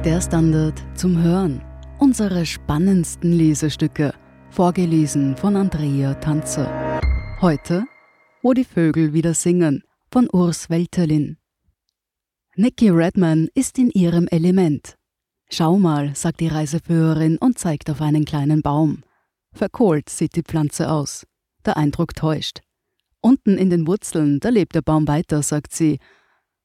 MDR Standard zum Hören. Unsere spannendsten Lesestücke, vorgelesen von Andrea Tanzer. Heute, wo die Vögel wieder singen, von Urs Welterlin. Nikki Redman ist in ihrem Element. Schau mal, sagt die Reiseführerin und zeigt auf einen kleinen Baum. Verkohlt sieht die Pflanze aus. Der Eindruck täuscht. Unten in den Wurzeln, da lebt der Baum weiter, sagt sie.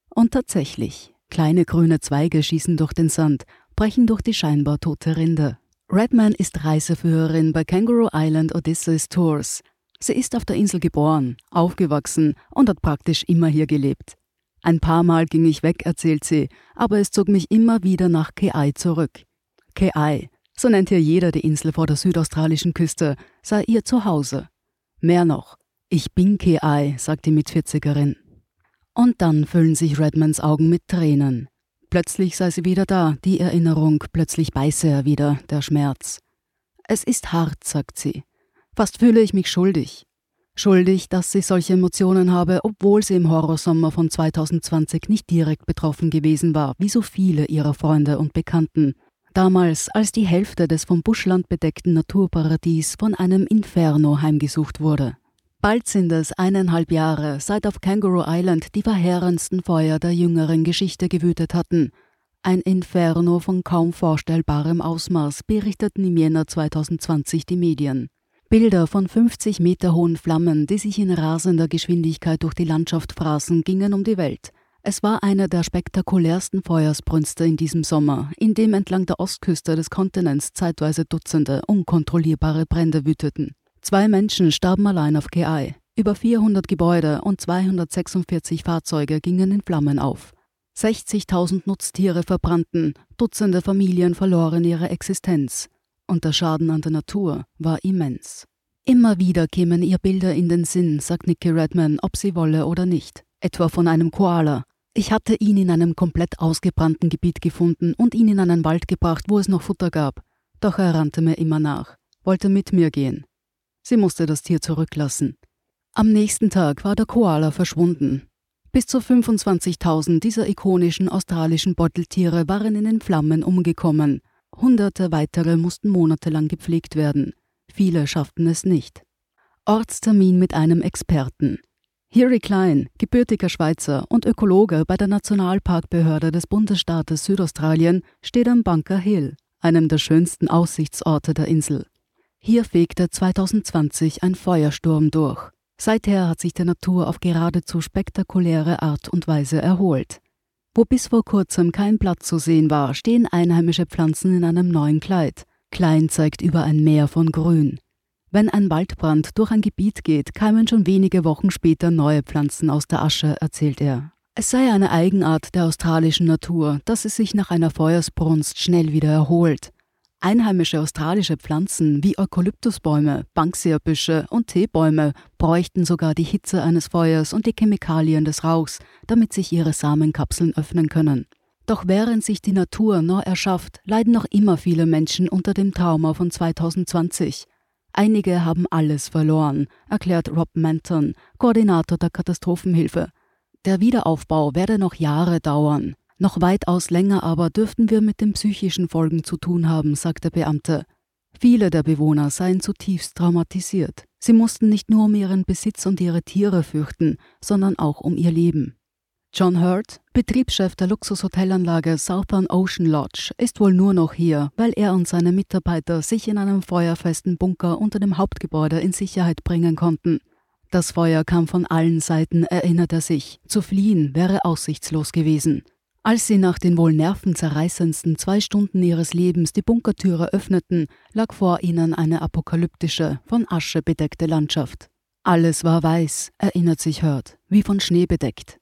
Und tatsächlich, Kleine grüne Zweige schießen durch den Sand, brechen durch die scheinbar tote Rinde. Redman ist Reiseführerin bei Kangaroo Island Odysseus Tours. Sie ist auf der Insel geboren, aufgewachsen und hat praktisch immer hier gelebt. Ein paar Mal ging ich weg, erzählt sie, aber es zog mich immer wieder nach Keai zurück. Keai, so nennt hier jeder die Insel vor der südaustralischen Küste, sei ihr Zuhause. Mehr noch, ich bin Keai, sagt die Mitvierzigerin. Und dann füllen sich Redmans Augen mit Tränen. Plötzlich sei sie wieder da, die Erinnerung, plötzlich beiße er wieder, der Schmerz. Es ist hart, sagt sie. Fast fühle ich mich schuldig. Schuldig, dass ich solche Emotionen habe, obwohl sie im Horrorsommer von 2020 nicht direkt betroffen gewesen war, wie so viele ihrer Freunde und Bekannten. Damals, als die Hälfte des vom Buschland bedeckten Naturparadies von einem Inferno heimgesucht wurde. Bald sind es eineinhalb Jahre, seit auf Kangaroo Island die verheerendsten Feuer der jüngeren Geschichte gewütet hatten. Ein Inferno von kaum vorstellbarem Ausmaß berichteten im Jänner 2020 die Medien. Bilder von 50 Meter hohen Flammen, die sich in rasender Geschwindigkeit durch die Landschaft fraßen, gingen um die Welt. Es war einer der spektakulärsten Feuersbrünste in diesem Sommer, in dem entlang der Ostküste des Kontinents zeitweise Dutzende unkontrollierbare Brände wüteten. Zwei Menschen starben allein auf Keai. Über 400 Gebäude und 246 Fahrzeuge gingen in Flammen auf. 60.000 Nutztiere verbrannten, Dutzende Familien verloren ihre Existenz. Und der Schaden an der Natur war immens. Immer wieder kämen ihr Bilder in den Sinn, sagt Nikki Redman, ob sie wolle oder nicht. Etwa von einem Koala. Ich hatte ihn in einem komplett ausgebrannten Gebiet gefunden und ihn in einen Wald gebracht, wo es noch Futter gab. Doch er rannte mir immer nach, wollte mit mir gehen. Sie musste das Tier zurücklassen. Am nächsten Tag war der Koala verschwunden. Bis zu 25.000 dieser ikonischen australischen Beuteltiere waren in den Flammen umgekommen. Hunderte weitere mussten monatelang gepflegt werden. Viele schafften es nicht. Ortstermin mit einem Experten. Harry Klein, gebürtiger Schweizer und Ökologe bei der Nationalparkbehörde des Bundesstaates Südaustralien, steht am Bunker Hill, einem der schönsten Aussichtsorte der Insel. Hier fegte 2020 ein Feuersturm durch. Seither hat sich die Natur auf geradezu spektakuläre Art und Weise erholt. Wo bis vor kurzem kein Blatt zu sehen war, stehen einheimische Pflanzen in einem neuen Kleid. Klein zeigt über ein Meer von Grün. Wenn ein Waldbrand durch ein Gebiet geht, keimen schon wenige Wochen später neue Pflanzen aus der Asche, erzählt er. Es sei eine Eigenart der australischen Natur, dass es sich nach einer Feuersbrunst schnell wieder erholt. Einheimische australische Pflanzen wie Eukalyptusbäume, Bankseerbüsche und Teebäume bräuchten sogar die Hitze eines Feuers und die Chemikalien des Rauchs, damit sich ihre Samenkapseln öffnen können. Doch während sich die Natur neu erschafft, leiden noch immer viele Menschen unter dem Trauma von 2020. Einige haben alles verloren, erklärt Rob Manton, Koordinator der Katastrophenhilfe. Der Wiederaufbau werde noch Jahre dauern. Noch weitaus länger aber dürften wir mit den psychischen Folgen zu tun haben, sagt der Beamte. Viele der Bewohner seien zutiefst traumatisiert. Sie mussten nicht nur um ihren Besitz und ihre Tiere fürchten, sondern auch um ihr Leben. John Hurt, Betriebschef der Luxushotelanlage Southern Ocean Lodge, ist wohl nur noch hier, weil er und seine Mitarbeiter sich in einem feuerfesten Bunker unter dem Hauptgebäude in Sicherheit bringen konnten. Das Feuer kam von allen Seiten, erinnert er sich. Zu fliehen wäre aussichtslos gewesen. Als sie nach den wohl nervenzerreißendsten zwei Stunden ihres Lebens die Bunkertüre öffneten, lag vor ihnen eine apokalyptische, von Asche bedeckte Landschaft. Alles war weiß, erinnert sich Hurt, wie von Schnee bedeckt.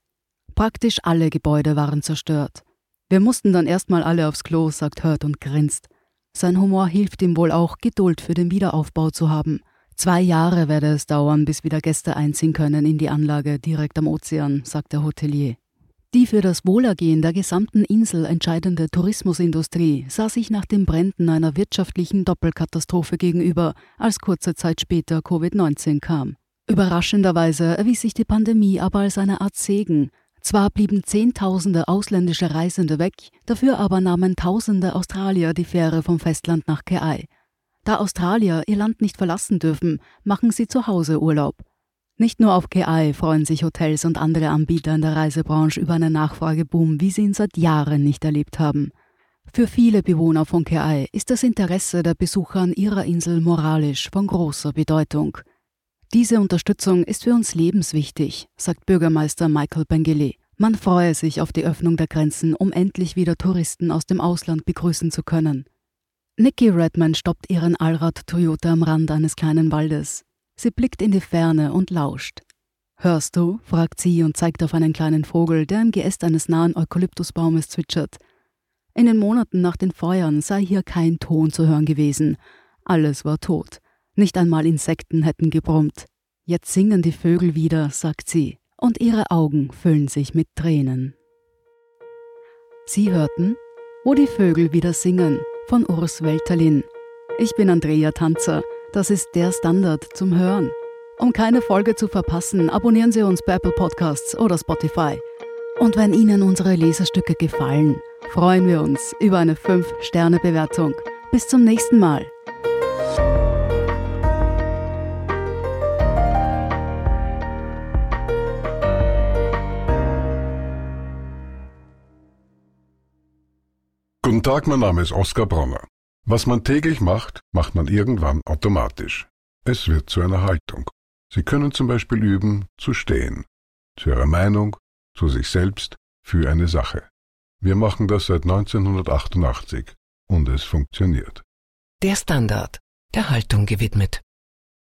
Praktisch alle Gebäude waren zerstört. Wir mussten dann erstmal alle aufs Klo, sagt Hurt und grinst. Sein Humor hilft ihm wohl auch, Geduld für den Wiederaufbau zu haben. Zwei Jahre werde es dauern, bis wieder Gäste einziehen können in die Anlage direkt am Ozean, sagt der Hotelier. Die für das Wohlergehen der gesamten Insel entscheidende Tourismusindustrie sah sich nach den Bränden einer wirtschaftlichen Doppelkatastrophe gegenüber, als kurze Zeit später Covid-19 kam. Überraschenderweise erwies sich die Pandemie aber als eine Art Segen. Zwar blieben Zehntausende ausländische Reisende weg, dafür aber nahmen Tausende Australier die Fähre vom Festland nach Keai. Da Australier ihr Land nicht verlassen dürfen, machen sie zu Hause Urlaub. Nicht nur auf Keai freuen sich Hotels und andere Anbieter in der Reisebranche über einen Nachfrageboom, wie sie ihn seit Jahren nicht erlebt haben. Für viele Bewohner von Keai ist das Interesse der Besucher an ihrer Insel moralisch von großer Bedeutung. Diese Unterstützung ist für uns lebenswichtig, sagt Bürgermeister Michael Bengele. Man freue sich auf die Öffnung der Grenzen, um endlich wieder Touristen aus dem Ausland begrüßen zu können. Nikki Redman stoppt ihren Allrad-Toyota am Rand eines kleinen Waldes. Sie blickt in die Ferne und lauscht. Hörst du? fragt sie und zeigt auf einen kleinen Vogel, der im Geäst eines nahen Eukalyptusbaumes zwitschert. In den Monaten nach den Feuern sei hier kein Ton zu hören gewesen. Alles war tot. Nicht einmal Insekten hätten gebrummt. Jetzt singen die Vögel wieder, sagt sie, und ihre Augen füllen sich mit Tränen. Sie hörten Wo die Vögel wieder singen von Urs Welterlin. Ich bin Andrea Tanzer. Das ist der Standard zum Hören. Um keine Folge zu verpassen, abonnieren Sie uns bei Apple Podcasts oder Spotify. Und wenn Ihnen unsere Leserstücke gefallen, freuen wir uns über eine 5-Sterne-Bewertung. Bis zum nächsten Mal. Guten Tag, mein Name ist Oskar Bronner. Was man täglich macht, macht man irgendwann automatisch. Es wird zu einer Haltung. Sie können zum Beispiel üben, zu stehen. Zu Ihrer Meinung, zu sich selbst, für eine Sache. Wir machen das seit 1988 und es funktioniert. Der Standard, der Haltung gewidmet.